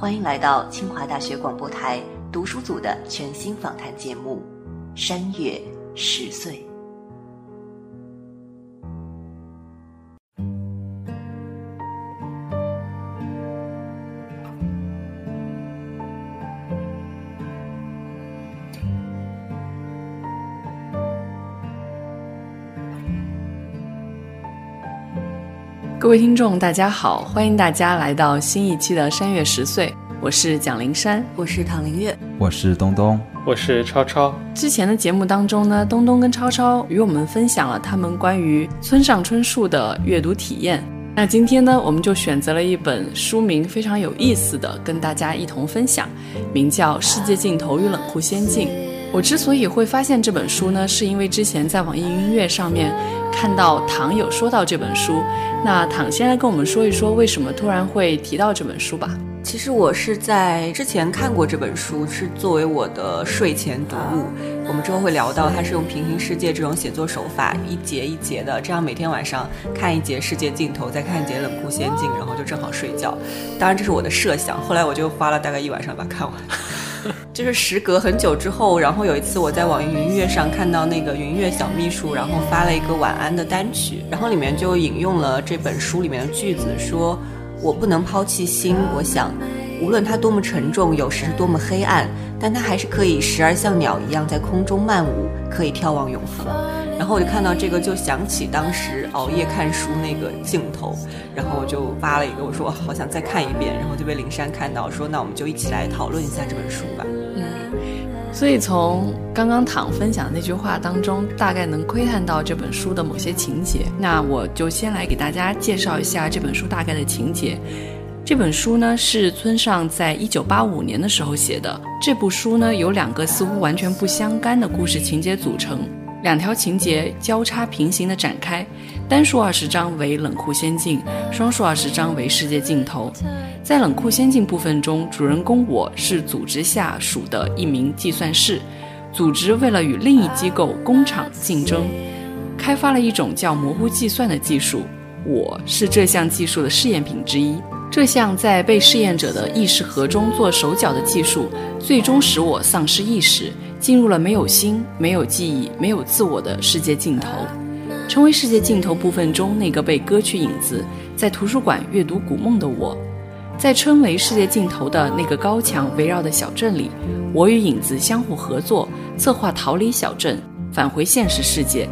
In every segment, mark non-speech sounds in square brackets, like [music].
欢迎来到清华大学广播台读书组的全新访谈节目《山月十岁》。各位听众，大家好，欢迎大家来到新一期的《山月十岁》，我是蒋灵山，我是唐灵月，我是东东，我是超超。之前的节目当中呢，东东跟超超与我们分享了他们关于村上春树的阅读体验。那今天呢，我们就选择了一本书名非常有意思的，跟大家一同分享，名叫《世界尽头与冷酷仙境》。我之所以会发现这本书呢，是因为之前在网易音乐上面看到唐有说到这本书。那唐先来跟我们说一说，为什么突然会提到这本书吧？其实我是在之前看过这本书，是作为我的睡前读物。我们之后会聊到，它是用平行世界这种写作手法，一节一节的，这样每天晚上看一节《世界尽头》，再看一节《冷酷仙境》，然后就正好睡觉。当然这是我的设想，后来我就花了大概一晚上把它看完。就是时隔很久之后，然后有一次我在网易云音乐上看到那个云乐小秘书，然后发了一个晚安的单曲，然后里面就引用了这本书里面的句子，说：“我不能抛弃心，我想，无论它多么沉重，有时是多么黑暗，但它还是可以时而像鸟一样在空中漫舞，可以眺望永恒。”然后我就看到这个，就想起当时熬夜看书那个镜头，然后我就发了一个，我说我好想再看一遍，然后就被灵山看到，说那我们就一起来讨论一下这本书吧。所以从刚刚躺分享的那句话当中，大概能窥探到这本书的某些情节。那我就先来给大家介绍一下这本书大概的情节。这本书呢是村上在一九八五年的时候写的。这部书呢由两个似乎完全不相干的故事情节组成。两条情节交叉平行的展开，单数二十章为冷酷仙境，双数二十章为世界尽头。在冷酷仙境部分中，主人公我是组织下属的一名计算师，组织为了与另一机构工厂竞争，开发了一种叫模糊计算的技术。我是这项技术的试验品之一。这项在被试验者的意识核中做手脚的技术，最终使我丧失意识。进入了没有心、没有记忆、没有自我的世界尽头，成为世界尽头部分中那个被割去影子，在图书馆阅读古梦的我。在称为世界尽头的那个高墙围绕的小镇里，我与影子相互合作，策划逃离小镇，返回现实世界。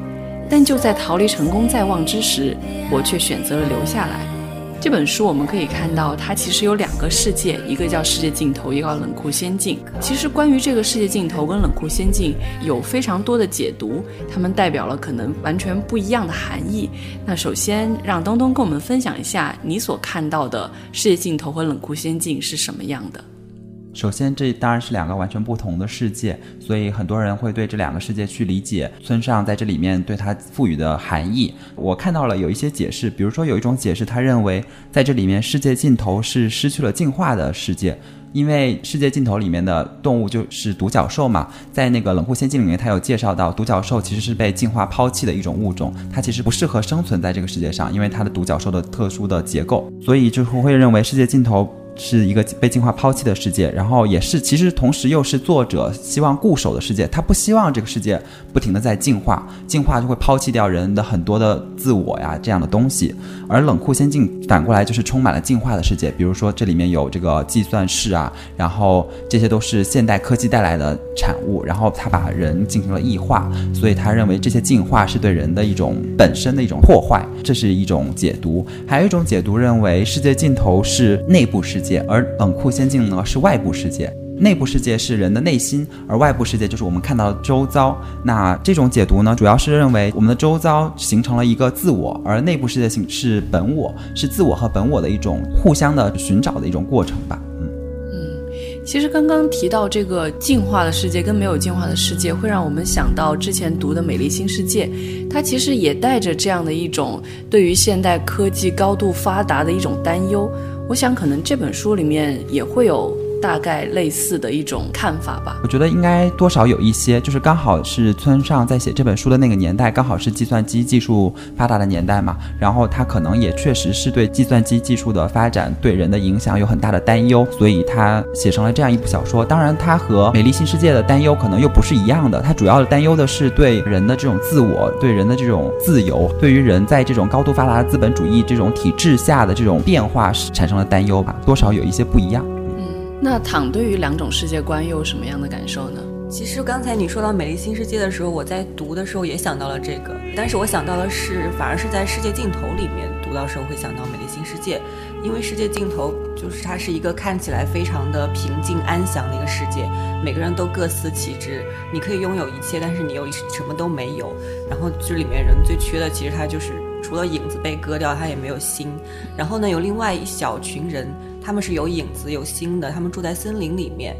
但就在逃离成功在望之时，我却选择了留下来。这本书我们可以看到，它其实有两个世界，一个叫世界尽头，一个叫冷酷仙境。其实关于这个世界尽头跟冷酷仙境有非常多的解读，它们代表了可能完全不一样的含义。那首先让东东跟我们分享一下你所看到的世界尽头和冷酷仙境是什么样的。首先，这当然是两个完全不同的世界，所以很多人会对这两个世界去理解村上在这里面对它赋予的含义。我看到了有一些解释，比如说有一种解释，他认为在这里面世界尽头是失去了进化的世界，因为世界尽头里面的动物就是独角兽嘛，在那个冷酷仙境里面，他有介绍到独角兽其实是被进化抛弃的一种物种，它其实不适合生存在这个世界上，因为它的独角兽的特殊的结构，所以就会认为世界尽头。是一个被进化抛弃的世界，然后也是其实同时又是作者希望固守的世界。他不希望这个世界不停的在进化，进化就会抛弃掉人的很多的自我呀这样的东西。而冷酷仙境反过来就是充满了进化的世界，比如说这里面有这个计算室啊，然后这些都是现代科技带来的产物。然后他把人进行了异化，所以他认为这些进化是对人的一种本身的一种破坏，这是一种解读。还有一种解读认为世界尽头是内部世界。[laughs] 而冷酷仙境呢是外部世界，内部世界是人的内心，而外部世界就是我们看到的周遭。那这种解读呢，主要是认为我们的周遭形成了一个自我，而内部世界性是本我，是自我和本我的一种互相的寻找的一种过程吧。嗯，嗯其实刚刚提到这个进化的世界跟没有进化的世界，会让我们想到之前读的《美丽新世界》，它其实也带着这样的一种对于现代科技高度发达的一种担忧。我想，可能这本书里面也会有。大概类似的一种看法吧。我觉得应该多少有一些，就是刚好是村上在写这本书的那个年代，刚好是计算机技术发达的年代嘛。然后他可能也确实是对计算机技术的发展对人的影响有很大的担忧，所以他写成了这样一部小说。当然，他和《美丽新世界》的担忧可能又不是一样的。他主要的担忧的是对人的这种自我、对人的这种自由、对于人在这种高度发达的资本主义这种体制下的这种变化产生了担忧吧，多少有一些不一样。那躺对于两种世界观又有什么样的感受呢？其实刚才你说到《美丽新世界》的时候，我在读的时候也想到了这个，但是我想到的是，反而是在《世界尽头》里面读到时候会想到《美丽新世界》，因为《世界尽头》就是它是一个看起来非常的平静安详的一个世界，每个人都各司其职，你可以拥有一切，但是你又什么都没有。然后这里面人最缺的，其实他就是除了影子被割掉，他也没有心。然后呢，有另外一小群人。他们是有影子、有心的，他们住在森林里面。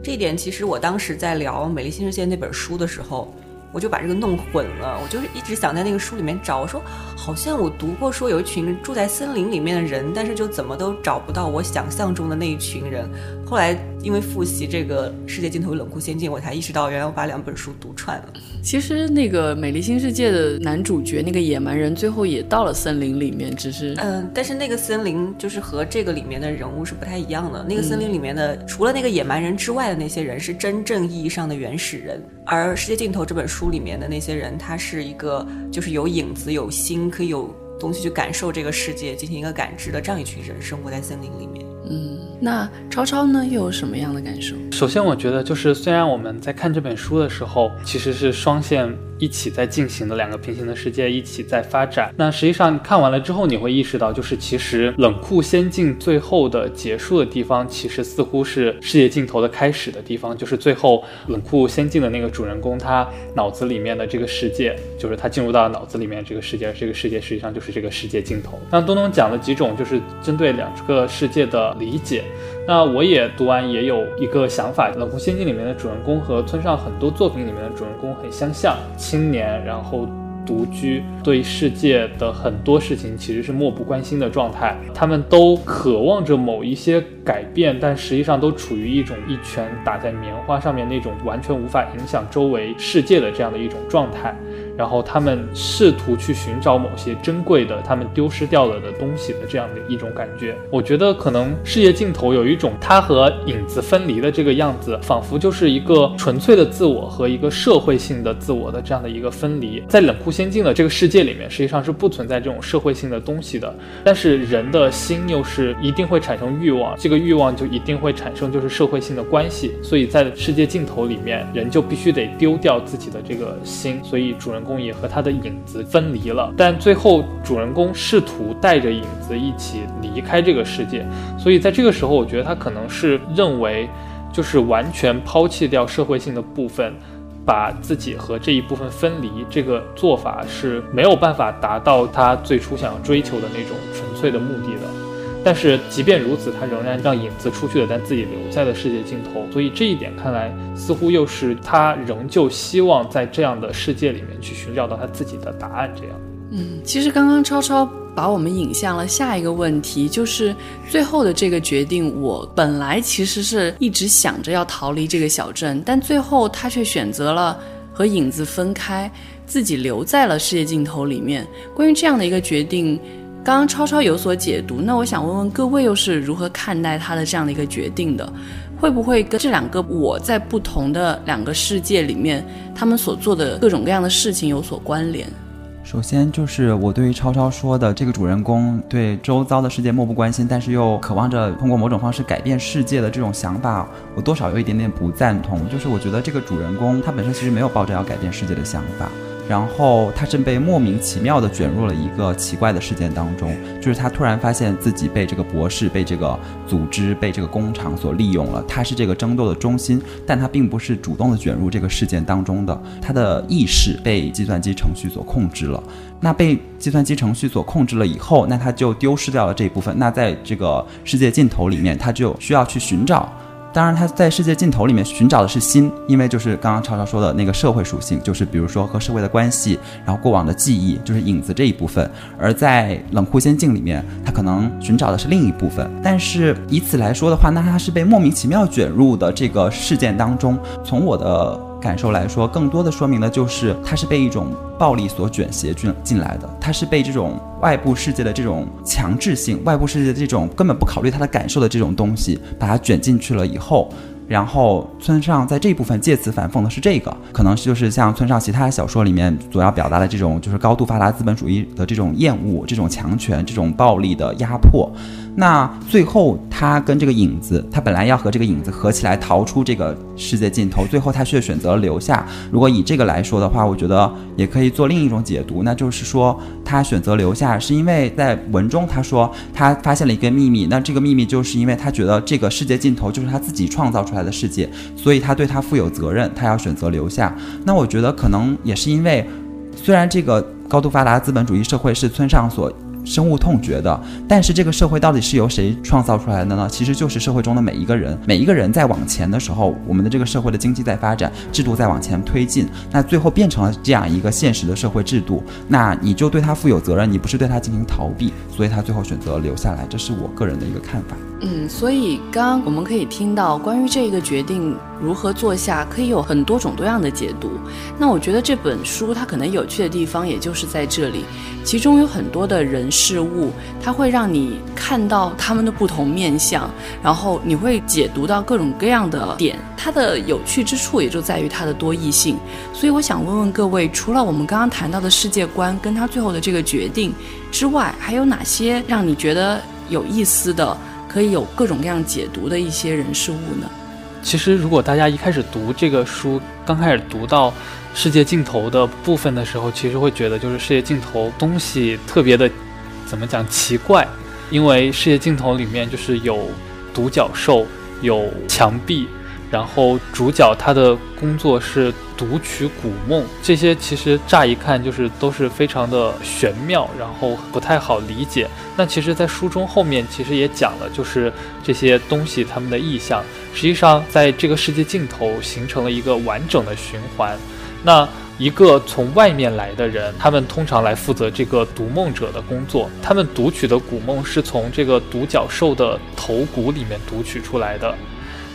这一点其实我当时在聊《美丽新世界》那本书的时候。我就把这个弄混了，我就是一直想在那个书里面找，我说好像我读过说有一群住在森林里面的人，但是就怎么都找不到我想象中的那一群人。后来因为复习这个《世界尽头冷酷仙境》，我才意识到原来我把两本书读串了。其实那个《美丽新世界》的男主角那个野蛮人最后也到了森林里面，只是嗯，但是那个森林就是和这个里面的人物是不太一样的。那个森林里面的除了那个野蛮人之外的那些人是真正意义上的原始人，而《世界尽头》这本书。书里面的那些人，他是一个就是有影子、有心，可以有东西去感受这个世界，进行一个感知的这样一群人，生活在森林里面。嗯，那超超呢，又有什么样的感受？首先，我觉得就是虽然我们在看这本书的时候，其实是双线。一起在进行的两个平行的世界一起在发展。那实际上看完了之后，你会意识到，就是其实冷酷仙境最后的结束的地方，其实似乎是世界尽头的开始的地方。就是最后冷酷仙境的那个主人公，他脑子里面的这个世界，就是他进入到脑子里面这个世界，这个世界实际上就是这个世界尽头。那东东讲了几种，就是针对两个世界的理解。那我也读完也有一个想法，冷酷仙境里面的主人公和村上很多作品里面的主人公很相像，青年，然后独居，对世界的很多事情其实是漠不关心的状态，他们都渴望着某一些改变，但实际上都处于一种一拳打在棉花上面那种完全无法影响周围世界的这样的一种状态。然后他们试图去寻找某些珍贵的、他们丢失掉了的东西的这样的一种感觉。我觉得可能世界尽头有一种它和影子分离的这个样子，仿佛就是一个纯粹的自我和一个社会性的自我的这样的一个分离。在冷酷仙境的这个世界里面，实际上是不存在这种社会性的东西的。但是人的心又是一定会产生欲望，这个欲望就一定会产生就是社会性的关系。所以在世界尽头里面，人就必须得丢掉自己的这个心。所以主人公。也和他的影子分离了，但最后主人公试图带着影子一起离开这个世界，所以在这个时候，我觉得他可能是认为，就是完全抛弃掉社会性的部分，把自己和这一部分分离，这个做法是没有办法达到他最初想要追求的那种纯粹的目的的。但是即便如此，他仍然让影子出去了，但自己留在了世界尽头。所以这一点看来，似乎又是他仍旧希望在这样的世界里面去寻找到他自己的答案。这样，嗯，其实刚刚超超把我们引向了下一个问题，就是最后的这个决定。我本来其实是一直想着要逃离这个小镇，但最后他却选择了和影子分开，自己留在了世界尽头里面。关于这样的一个决定。刚刚超超有所解读，那我想问问各位又是如何看待他的这样的一个决定的？会不会跟这两个我在不同的两个世界里面，他们所做的各种各样的事情有所关联？首先就是我对于超超说的这个主人公对周遭的世界漠不关心，但是又渴望着通过某种方式改变世界的这种想法，我多少有一点点不赞同。就是我觉得这个主人公他本身其实没有抱着要改变世界的想法。然后他正被莫名其妙地卷入了一个奇怪的事件当中，就是他突然发现自己被这个博士、被这个组织、被这个工厂所利用了。他是这个争斗的中心，但他并不是主动的卷入这个事件当中的。他的意识被计算机程序所控制了。那被计算机程序所控制了以后，那他就丢失掉了这一部分。那在这个世界尽头里面，他就需要去寻找。当然，他在世界尽头里面寻找的是心，因为就是刚刚超超说的那个社会属性，就是比如说和社会的关系，然后过往的记忆，就是影子这一部分。而在冷酷仙境里面，他可能寻找的是另一部分。但是以此来说的话，那他是被莫名其妙卷入的这个事件当中。从我的感受来说，更多的说明的就是他是被一种暴力所卷挟进进来的，他是被这种外部世界的这种强制性、外部世界的这种根本不考虑他的感受的这种东西，把他卷进去了以后。然后村上在这一部分借此反讽的是这个，可能就是像村上其他小说里面所要表达的这种，就是高度发达资本主义的这种厌恶、这种强权、这种暴力的压迫。那最后他跟这个影子，他本来要和这个影子合起来逃出这个世界尽头，最后他却选择了留下。如果以这个来说的话，我觉得也可以做另一种解读，那就是说他选择留下是因为在文中他说他发现了一个秘密，那这个秘密就是因为他觉得这个世界尽头就是他自己创造出来的世界，所以他对他负有责任，他要选择留下。那我觉得可能也是因为，虽然这个高度发达资本主义社会是村上所。深恶痛绝的，但是这个社会到底是由谁创造出来的呢？其实就是社会中的每一个人，每一个人在往前的时候，我们的这个社会的经济在发展，制度在往前推进，那最后变成了这样一个现实的社会制度，那你就对他负有责任，你不是对他进行逃避，所以他最后选择留下来，这是我个人的一个看法。嗯，所以刚刚我们可以听到关于这个决定如何做下，可以有很多种多样的解读。那我觉得这本书它可能有趣的地方，也就是在这里，其中有很多的人事物，它会让你看到他们的不同面相，然后你会解读到各种各样的点。它的有趣之处也就在于它的多义性。所以我想问问各位，除了我们刚刚谈到的世界观跟他最后的这个决定之外，还有哪些让你觉得有意思的？可以有各种各样解读的一些人事物呢。其实，如果大家一开始读这个书，刚开始读到世界尽头的部分的时候，其实会觉得就是世界尽头东西特别的，怎么讲奇怪？因为世界尽头里面就是有独角兽，有墙壁。然后主角他的工作是读取古梦，这些其实乍一看就是都是非常的玄妙，然后不太好理解。那其实，在书中后面其实也讲了，就是这些东西他们的意象，实际上在这个世界尽头形成了一个完整的循环。那一个从外面来的人，他们通常来负责这个读梦者的工作，他们读取的古梦是从这个独角兽的头骨里面读取出来的。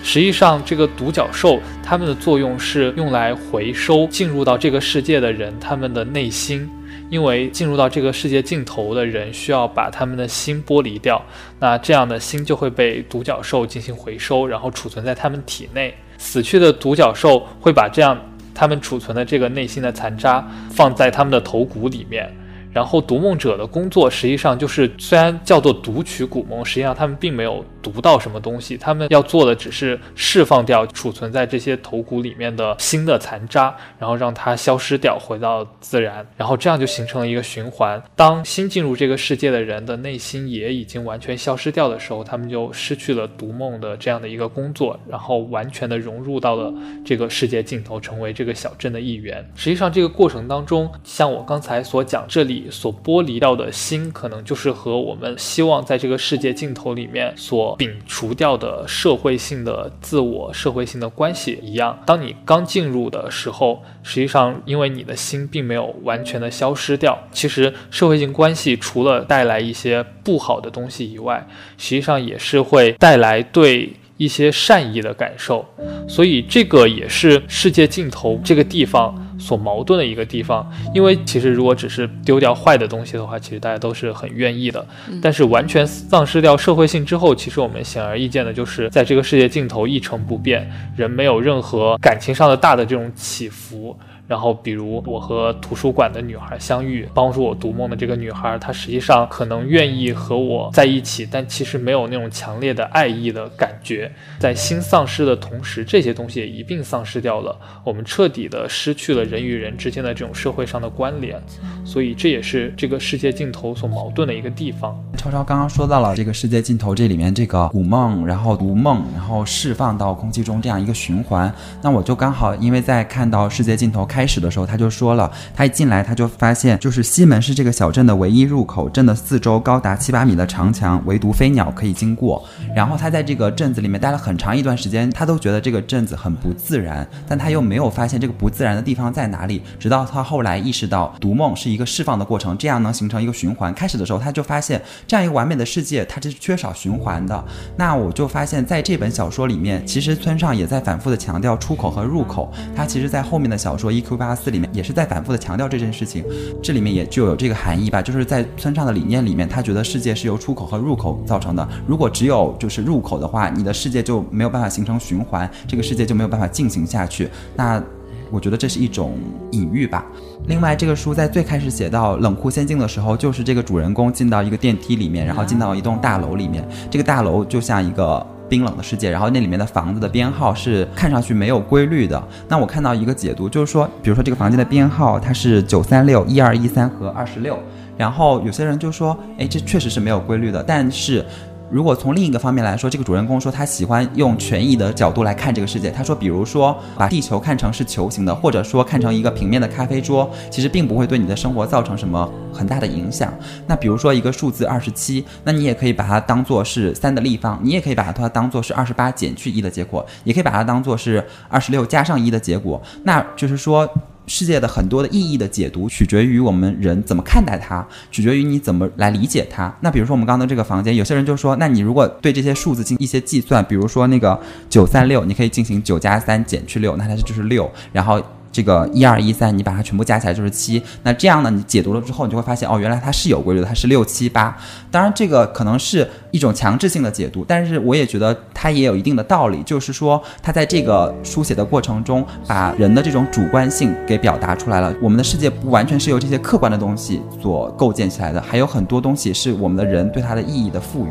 实际上，这个独角兽它们的作用是用来回收进入到这个世界的人他们的内心，因为进入到这个世界尽头的人需要把他们的心剥离掉，那这样的心就会被独角兽进行回收，然后储存在他们体内。死去的独角兽会把这样他们储存的这个内心的残渣放在他们的头骨里面。然后读梦者的工作实际上就是，虽然叫做读取古梦，实际上他们并没有读到什么东西，他们要做的只是释放掉储存在这些头骨里面的新的残渣，然后让它消失掉，回到自然，然后这样就形成了一个循环。当新进入这个世界的人的内心也已经完全消失掉的时候，他们就失去了读梦的这样的一个工作，然后完全的融入到了这个世界尽头，成为这个小镇的一员。实际上这个过程当中，像我刚才所讲，这里。所剥离掉的心，可能就是和我们希望在这个世界尽头里面所摒除掉的社会性的自我、社会性的关系一样。当你刚进入的时候，实际上因为你的心并没有完全的消失掉，其实社会性关系除了带来一些不好的东西以外，实际上也是会带来对。一些善意的感受，所以这个也是世界尽头这个地方所矛盾的一个地方。因为其实如果只是丢掉坏的东西的话，其实大家都是很愿意的。但是完全丧失掉社会性之后，其实我们显而易见的就是在这个世界尽头一成不变，人没有任何感情上的大的这种起伏。然后，比如我和图书馆的女孩相遇，帮助我读梦的这个女孩，她实际上可能愿意和我在一起，但其实没有那种强烈的爱意的感觉。在心丧失的同时，这些东西也一并丧失掉了，我们彻底的失去了人与人之间的这种社会上的关联。所以，这也是这个世界尽头所矛盾的一个地方。超超刚刚说到了这个世界尽头这里面这个古梦，然后读梦，然后释放到空气中这样一个循环。那我就刚好因为在看到世界尽头。开始的时候，他就说了，他一进来他就发现，就是西门是这个小镇的唯一入口，镇的四周高达七八米的长墙，唯独飞鸟可以经过。然后他在这个镇子里面待了很长一段时间，他都觉得这个镇子很不自然，但他又没有发现这个不自然的地方在哪里。直到他后来意识到，读梦是一个释放的过程，这样能形成一个循环。开始的时候他就发现，这样一个完美的世界，它是缺少循环的。那我就发现，在这本小说里面，其实村上也在反复的强调出口和入口。他其实，在后面的小说一《E.Q. 八四》里面，也是在反复的强调这件事情。这里面也就有这个含义吧，就是在村上的理念里面，他觉得世界是由出口和入口造成的。如果只有就是入口的话，你的世界就没有办法形成循环，这个世界就没有办法进行下去。那我觉得这是一种隐喻吧。另外，这个书在最开始写到冷酷仙境的时候，就是这个主人公进到一个电梯里面，然后进到一栋大楼里面，这个大楼就像一个。冰冷的世界，然后那里面的房子的编号是看上去没有规律的。那我看到一个解读，就是说，比如说这个房间的编号它是九三六一二一三和二十六，然后有些人就说，哎，这确实是没有规律的，但是。如果从另一个方面来说，这个主人公说他喜欢用权益的角度来看这个世界。他说，比如说把地球看成是球形的，或者说看成一个平面的咖啡桌，其实并不会对你的生活造成什么很大的影响。那比如说一个数字二十七，那你也可以把它当做是三的立方，你也可以把它当做是二十八减去一的结果，也可以把它当做是二十六加上一的结果。那就是说。世界的很多的意义的解读，取决于我们人怎么看待它，取决于你怎么来理解它。那比如说我们刚刚的这个房间，有些人就说，那你如果对这些数字进一些计算，比如说那个九三六，你可以进行九加三减去六，那它就是六，然后。这个一二一三，你把它全部加起来就是七。那这样呢，你解读了之后，你就会发现，哦，原来它是有规律的，它是六七八。当然，这个可能是一种强制性的解读，但是我也觉得它也有一定的道理，就是说，它在这个书写的过程中，把人的这种主观性给表达出来了。我们的世界不完全是由这些客观的东西所构建起来的，还有很多东西是我们的人对它的意义的赋予。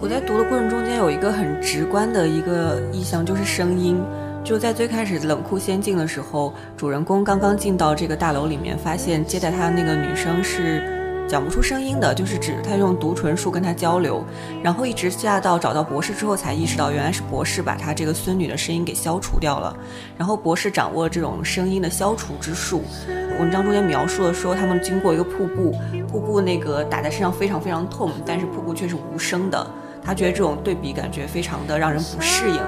我在读的过程中间有一个很直观的一个意象，就是声音。就在最开始冷酷仙境的时候，主人公刚刚进到这个大楼里面，发现接待他的那个女生是讲不出声音的，就是指他用读唇术跟他交流，然后一直下到找到博士之后，才意识到原来是博士把他这个孙女的声音给消除掉了。然后博士掌握这种声音的消除之术，文章中间描述了说他们经过一个瀑布，瀑布那个打在身上非常非常痛，但是瀑布却是无声的。他觉得这种对比感觉非常的让人不适应。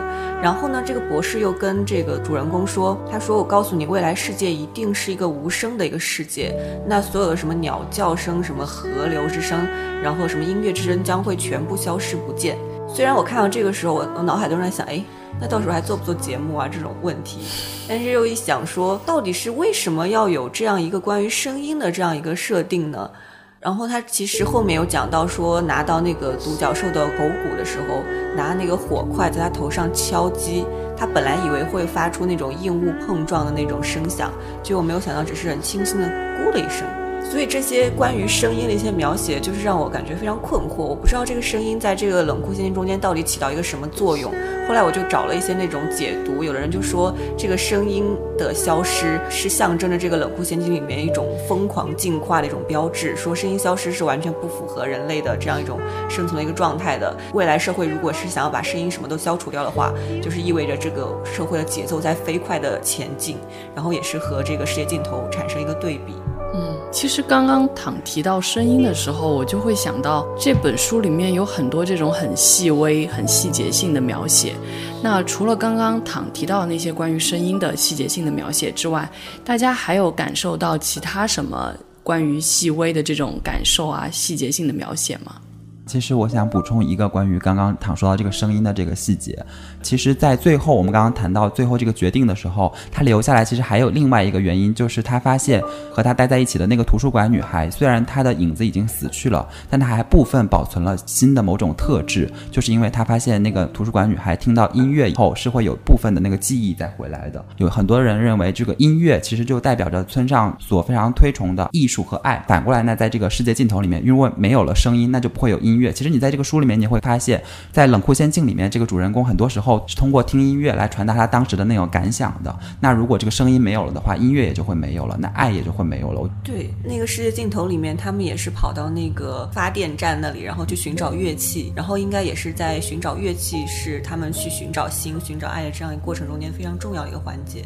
然后呢，这个博士又跟这个主人公说：“他说我告诉你，未来世界一定是一个无声的一个世界。那所有的什么鸟叫声、什么河流之声，然后什么音乐之声将会全部消失不见。”虽然我看到这个时候，我我脑海都在想：“哎，那到时候还做不做节目啊？”这种问题。但是又一想说，到底是为什么要有这样一个关于声音的这样一个设定呢？然后他其实后面有讲到说，拿到那个独角兽的狗骨的时候，拿那个火块在他头上敲击，他本来以为会发出那种硬物碰撞的那种声响，结果没有想到只是很轻轻的咕了一声。所以这些关于声音的一些描写，就是让我感觉非常困惑。我不知道这个声音在这个冷酷仙境中间到底起到一个什么作用。后来我就找了一些那种解读，有的人就说这个声音的消失是象征着这个冷酷仙境里面一种疯狂进化的一种标志，说声音消失是完全不符合人类的这样一种生存的一个状态的。未来社会如果是想要把声音什么都消除掉的话，就是意味着这个社会的节奏在飞快的前进，然后也是和这个世界尽头产生一个对比。其实刚刚躺提到声音的时候，我就会想到这本书里面有很多这种很细微、很细节性的描写。那除了刚刚躺提到那些关于声音的细节性的描写之外，大家还有感受到其他什么关于细微的这种感受啊、细节性的描写吗？其实我想补充一个关于刚刚躺说到这个声音的这个细节。其实，在最后我们刚刚谈到最后这个决定的时候，他留下来其实还有另外一个原因，就是他发现和他待在一起的那个图书馆女孩，虽然她的影子已经死去了，但她还部分保存了新的某种特质，就是因为他发现那个图书馆女孩听到音乐以后是会有部分的那个记忆再回来的。有很多人认为这个音乐其实就代表着村上所非常推崇的艺术和爱。反过来呢，在这个世界尽头里面，因为没有了声音，那就不会有音音乐。其实你在这个书里面你会发现，在冷酷仙境里面，这个主人公很多时候。是通过听音乐来传达他当时的那种感想的。那如果这个声音没有了的话，音乐也就会没有了，那爱也就会没有了。对，那个世界尽头里面，他们也是跑到那个发电站那里，然后去寻找乐器，然后应该也是在寻找乐器，是他们去寻找心、寻找爱的这样一个过程中间非常重要的一个环节。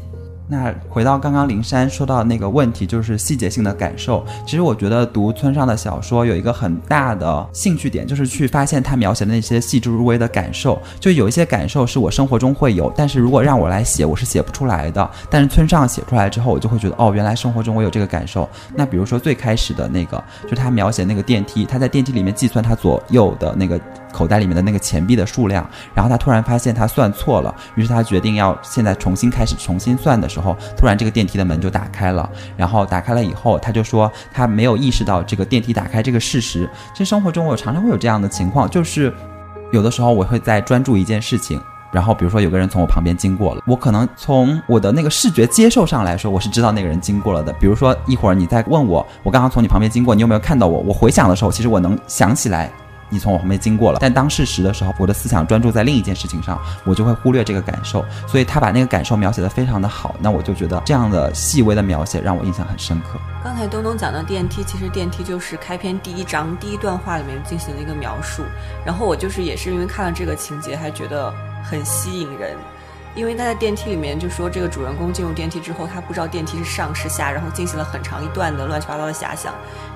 那回到刚刚灵山说到那个问题，就是细节性的感受。其实我觉得读村上的小说有一个很大的兴趣点，就是去发现他描写的那些细致入微的感受。就有一些感受是我生活中会有，但是如果让我来写，我是写不出来的。但是村上写出来之后，我就会觉得，哦，原来生活中我有这个感受。那比如说最开始的那个，就他描写那个电梯，他在电梯里面计算他左右的那个。口袋里面的那个钱币的数量，然后他突然发现他算错了，于是他决定要现在重新开始重新算的时候，突然这个电梯的门就打开了，然后打开了以后，他就说他没有意识到这个电梯打开这个事实。其实生活中我常常会有这样的情况，就是有的时候我会在专注一件事情，然后比如说有个人从我旁边经过了，我可能从我的那个视觉接受上来说，我是知道那个人经过了的。比如说一会儿你在问我，我刚刚从你旁边经过，你有没有看到我？我回想的时候，其实我能想起来。你从我旁边经过了，但当事实的时候，我的思想专注在另一件事情上，我就会忽略这个感受。所以他把那个感受描写的非常的好，那我就觉得这样的细微的描写让我印象很深刻。刚才东东讲的电梯，其实电梯就是开篇第一章第一段话里面进行了一个描述，然后我就是也是因为看了这个情节，还觉得很吸引人。因为他在电梯里面就说，这个主人公进入电梯之后，他不知道电梯是上是下，然后进行了很长一段的乱七八糟的遐想，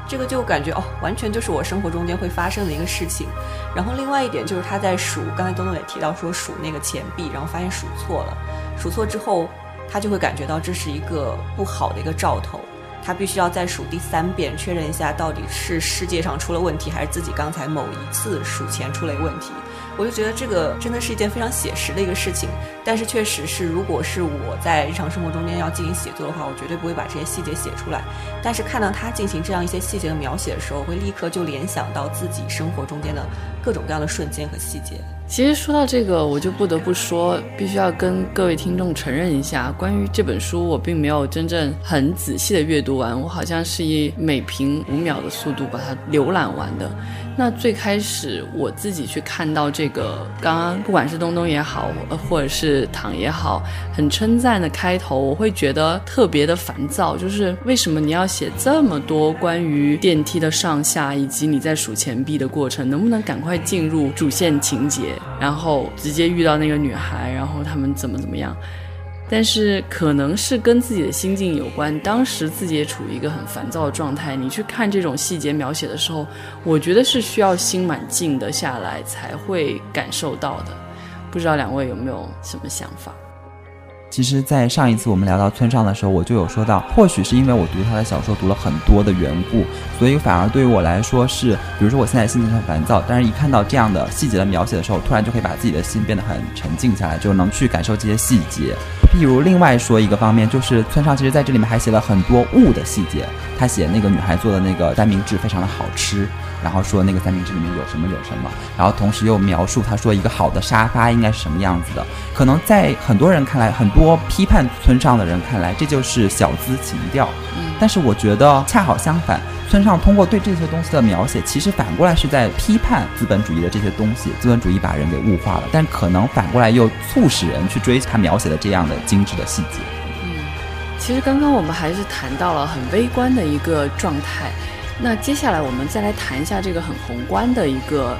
这个就感觉哦，完全就是我生活中间会发生的一个事情。然后另外一点就是他在数，刚才东东也提到说数那个钱币，然后发现数错了，数错之后，他就会感觉到这是一个不好的一个兆头，他必须要再数第三遍，确认一下到底是世界上出了问题，还是自己刚才某一次数钱出了问题。我就觉得这个真的是一件非常写实的一个事情，但是确实是，如果是我在日常生活中间要进行写作的话，我绝对不会把这些细节写出来。但是看到他进行这样一些细节的描写的时候，我会立刻就联想到自己生活中间的各种各样的瞬间和细节。其实说到这个，我就不得不说，必须要跟各位听众承认一下，关于这本书，我并没有真正很仔细的阅读完，我好像是以每屏五秒的速度把它浏览完的。那最开始我自己去看到这个，刚刚不管是东东也好，或者是躺也好，很称赞的开头，我会觉得特别的烦躁。就是为什么你要写这么多关于电梯的上下，以及你在数钱币的过程，能不能赶快进入主线情节，然后直接遇到那个女孩，然后他们怎么怎么样？但是可能是跟自己的心境有关，当时自己也处于一个很烦躁的状态。你去看这种细节描写的时候，我觉得是需要心蛮静的下来才会感受到的。不知道两位有没有什么想法？其实，在上一次我们聊到村上的时候，我就有说到，或许是因为我读他的小说读了很多的缘故，所以反而对于我来说是，比如说我现在心情很烦躁，但是一看到这样的细节的描写的时候，突然就可以把自己的心变得很沉静下来，就能去感受这些细节。譬如另外说一个方面，就是村上其实在这里面还写了很多物的细节，他写那个女孩做的那个三明治非常的好吃。然后说那个三明治里面有什么有什么，然后同时又描述他说一个好的沙发应该是什么样子的。可能在很多人看来，很多批判村上的人看来，这就是小资情调。嗯，但是我觉得恰好相反，村上通过对这些东西的描写，其实反过来是在批判资本主义的这些东西。资本主义把人给物化了，但可能反过来又促使人去追他描写的这样的精致的细节。嗯，其实刚刚我们还是谈到了很微观的一个状态。那接下来我们再来谈一下这个很宏观的一个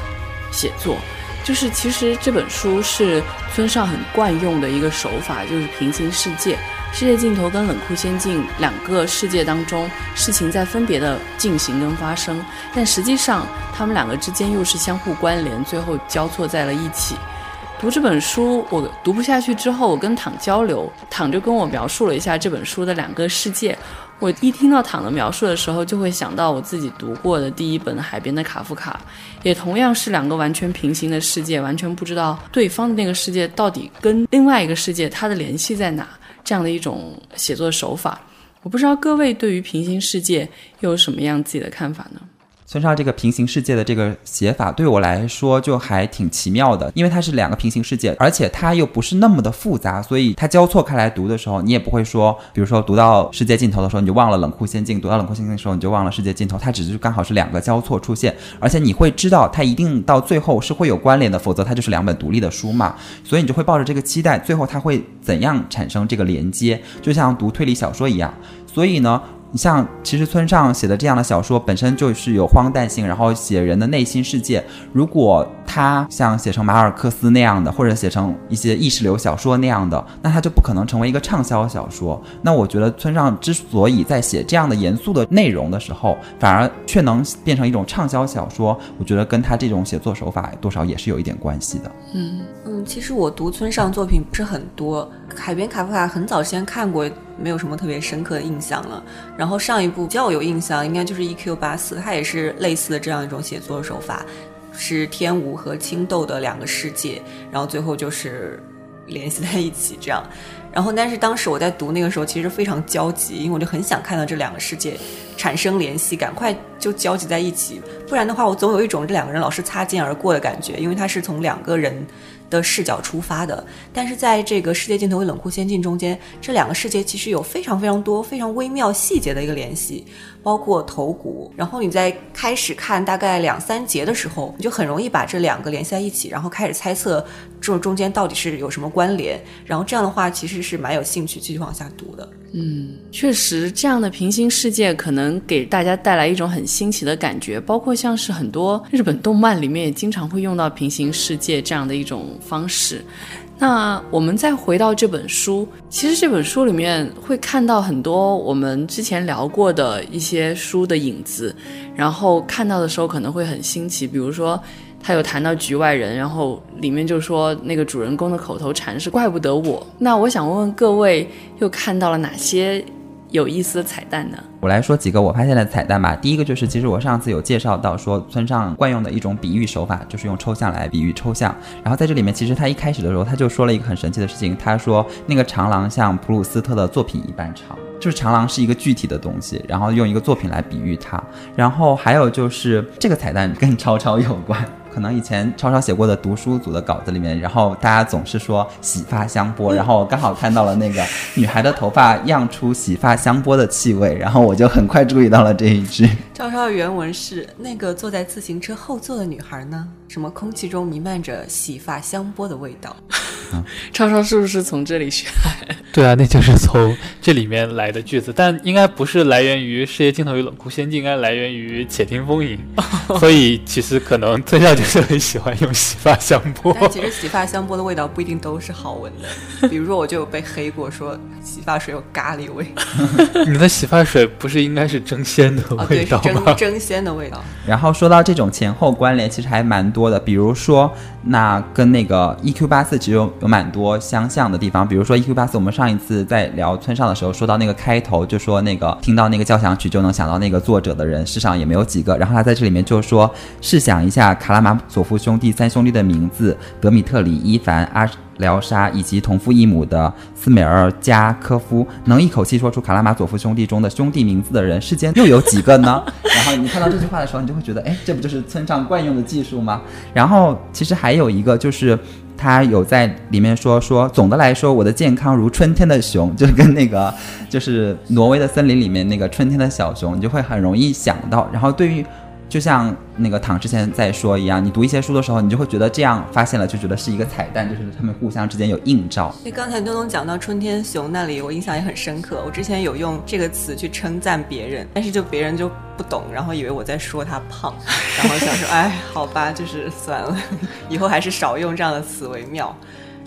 写作，就是其实这本书是村上很惯用的一个手法，就是平行世界，世界尽头跟冷酷仙境两个世界当中，事情在分别的进行跟发生，但实际上他们两个之间又是相互关联，最后交错在了一起。读这本书，我读不下去之后，我跟躺交流，躺就跟我描述了一下这本书的两个世界。我一听到躺的描述的时候，就会想到我自己读过的第一本《海边的卡夫卡》，也同样是两个完全平行的世界，完全不知道对方的那个世界到底跟另外一个世界它的联系在哪，这样的一种写作手法。我不知道各位对于平行世界又有什么样自己的看法呢？村上这个平行世界的这个写法对我来说就还挺奇妙的，因为它是两个平行世界，而且它又不是那么的复杂，所以它交错开来读的时候，你也不会说，比如说读到世界尽头的时候你就忘了冷酷仙境，读到冷酷仙境的时候你就忘了世界尽头，它只是刚好是两个交错出现，而且你会知道它一定到最后是会有关联的，否则它就是两本独立的书嘛，所以你就会抱着这个期待，最后它会怎样产生这个连接，就像读推理小说一样，所以呢。你像其实村上写的这样的小说本身就是有荒诞性，然后写人的内心世界。如果他像写成马尔克斯那样的，或者写成一些意识流小说那样的，那他就不可能成为一个畅销小说。那我觉得村上之所以在写这样的严肃的内容的时候，反而却能变成一种畅销小说，我觉得跟他这种写作手法多少也是有一点关系的。嗯嗯，其实我读村上作品不是很多，《海边卡夫卡》很早先看过。没有什么特别深刻的印象了。然后上一部比较有印象，应该就是《E.Q. 八四》，它也是类似的这样一种写作手法，是天吴和青豆的两个世界，然后最后就是联系在一起这样。然后，但是当时我在读那个时候，其实非常焦急，因为我就很想看到这两个世界产生联系，赶快就交集在一起，不然的话，我总有一种这两个人老是擦肩而过的感觉，因为它是从两个人。的视角出发的，但是在这个世界尽头与冷酷仙境中间，这两个世界其实有非常非常多非常微妙细节的一个联系，包括头骨。然后你在开始看大概两三节的时候，你就很容易把这两个联系在一起，然后开始猜测这中间到底是有什么关联。然后这样的话，其实是蛮有兴趣继续往下读的。嗯，确实，这样的平行世界可能给大家带来一种很新奇的感觉，包括像是很多日本动漫里面也经常会用到平行世界这样的一种方式。那我们再回到这本书，其实这本书里面会看到很多我们之前聊过的一些书的影子，然后看到的时候可能会很新奇，比如说。他有谈到局外人，然后里面就说那个主人公的口头禅是“怪不得我”。那我想问问各位，又看到了哪些有意思的彩蛋呢？我来说几个我发现的彩蛋吧。第一个就是，其实我上次有介绍到说，村上惯用的一种比喻手法，就是用抽象来比喻抽象。然后在这里面，其实他一开始的时候，他就说了一个很神奇的事情，他说那个长廊像普鲁斯特的作品一般长，就是长廊是一个具体的东西，然后用一个作品来比喻它。然后还有就是这个彩蛋跟超超有关。可能以前超超写过的读书组的稿子里面，然后大家总是说洗发香波，然后我刚好看到了那个女孩的头发漾出洗发香波的气味，然后我就很快注意到了这一句。超超的原文是：那个坐在自行车后座的女孩呢？什么空气中弥漫着洗发香波的味道？[laughs] 超超是不是从这里学来？对啊，那就是从这里面来的句子，但应该不是来源于《世界尽头与冷酷仙境》，应该来源于《且听风吟》。[laughs] 所以其实可能村上就 [laughs] 是很喜欢用洗发香波。但其实洗发香波的味道不一定都是好闻的，[laughs] 比如说我就有被黑过，说洗发水有咖喱味。[laughs] 你的洗发水不是应该是蒸鲜的味道吗？蒸蒸鲜的味道。然后说到这种前后关联，其实还蛮多的，比如说那跟那个 EQ 八四其实有有蛮多相像的地方，比如说 EQ 八四，我们上。一次在聊村上的时候，说到那个开头，就说那个听到那个交响曲就能想到那个作者的人，世上也没有几个。然后他在这里面就说，试想一下卡拉马佐夫兄弟三兄弟的名字：德米特里、伊凡、阿廖沙，以及同父异母的斯美尔加科夫，能一口气说出卡拉马佐夫兄弟中的兄弟名字的人，世间又有几个呢？[laughs] 然后你看到这句话的时候，你就会觉得，哎，这不就是村上惯用的技术吗？然后其实还有一个就是。他有在里面说说，总的来说，我的健康如春天的熊，就跟那个就是挪威的森林里面那个春天的小熊，你就会很容易想到。然后对于。就像那个唐之前在说一样，你读一些书的时候，你就会觉得这样发现了，就觉得是一个彩蛋，就是他们互相之间有映照。那刚才东东讲到春天熊那里，我印象也很深刻。我之前有用这个词去称赞别人，但是就别人就不懂，然后以为我在说他胖，然后想说，哎，好吧，就是算了，以后还是少用这样的词为妙。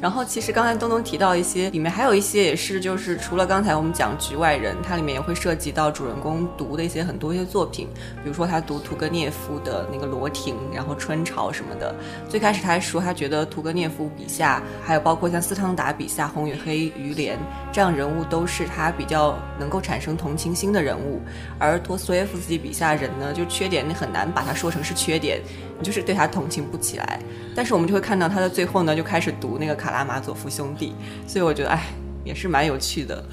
然后其实刚才东东提到一些，里面还有一些也是，就是除了刚才我们讲局外人，它里面也会涉及到主人公读的一些很多一些作品，比如说他读屠格涅夫的那个《罗亭》，然后春潮什么的。最开始他还说他觉得屠格涅夫笔下，还有包括像斯汤达笔下红与黑、于连这样人物，都是他比较能够产生同情心的人物，而托斯托耶夫斯基笔下人呢，就缺点你很难把它说成是缺点。你就是对他同情不起来，但是我们就会看到他的最后呢，就开始读那个 [laughs] 卡拉马佐夫兄弟，所以我觉得哎，也是蛮有趣的。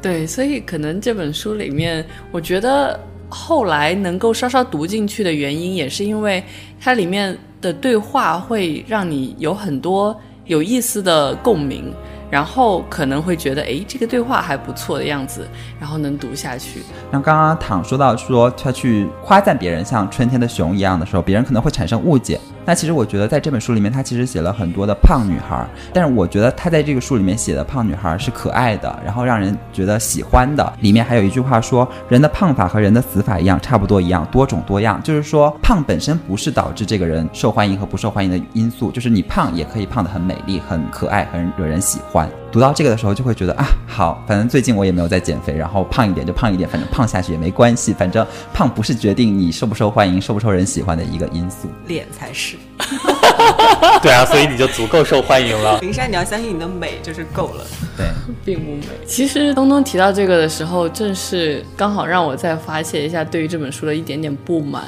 对，所以可能这本书里面，我觉得后来能够稍稍读进去的原因，也是因为它里面的对话会让你有很多有意思的共鸣。然后可能会觉得，哎，这个对话还不错的样子，然后能读下去。像刚刚躺说到说他去夸赞别人像春天的熊一样的时候，别人可能会产生误解。那其实我觉得在这本书里面，他其实写了很多的胖女孩，但是我觉得他在这个书里面写的胖女孩是可爱的，然后让人觉得喜欢的。里面还有一句话说，人的胖法和人的死法一样，差不多一样，多种多样。就是说，胖本身不是导致这个人受欢迎和不受欢迎的因素，就是你胖也可以胖得很美丽、很可爱、很惹人喜欢。读到这个的时候，就会觉得啊，好，反正最近我也没有在减肥，然后胖一点就胖一点，反正胖下去也没关系，反正胖不是决定你受不受欢迎、受不受人喜欢的一个因素，脸才是。[laughs] 对啊，所以你就足够受欢迎了。[laughs] 林珊，你要相信你的美就是够了。对，并不美。其实东东提到这个的时候，正是刚好让我再发泄一下对于这本书的一点点不满。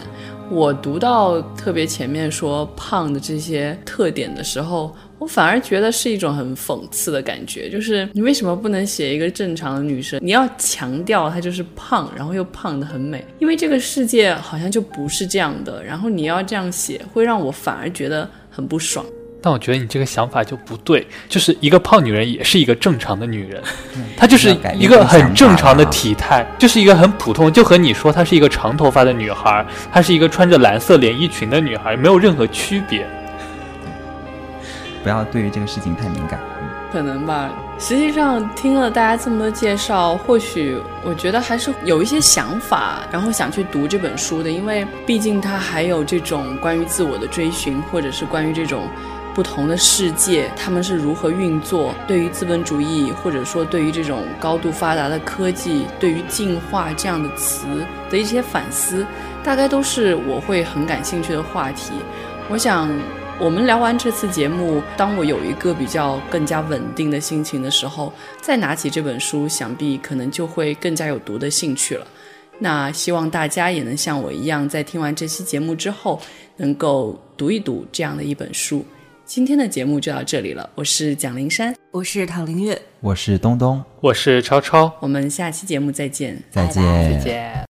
我读到特别前面说胖的这些特点的时候。我反而觉得是一种很讽刺的感觉，就是你为什么不能写一个正常的女生？你要强调她就是胖，然后又胖的很美，因为这个世界好像就不是这样的。然后你要这样写，会让我反而觉得很不爽。但我觉得你这个想法就不对，就是一个胖女人也是一个正常的女人，她就是一个很正常的体态，就是一个很普通，就和你说她是一个长头发的女孩，她是一个穿着蓝色连衣裙的女孩，没有任何区别。不要对于这个事情太敏感，可能吧。实际上听了大家这么多介绍，或许我觉得还是有一些想法，然后想去读这本书的。因为毕竟它还有这种关于自我的追寻，或者是关于这种不同的世界，他们是如何运作，对于资本主义，或者说对于这种高度发达的科技，对于进化这样的词的一些反思，大概都是我会很感兴趣的话题。我想。我们聊完这次节目，当我有一个比较更加稳定的心情的时候，再拿起这本书，想必可能就会更加有读的兴趣了。那希望大家也能像我一样，在听完这期节目之后，能够读一读这样的一本书。今天的节目就到这里了，我是蒋灵山，我是唐林月，我是东东，我是超超，我们下期节目再见，再见，再见。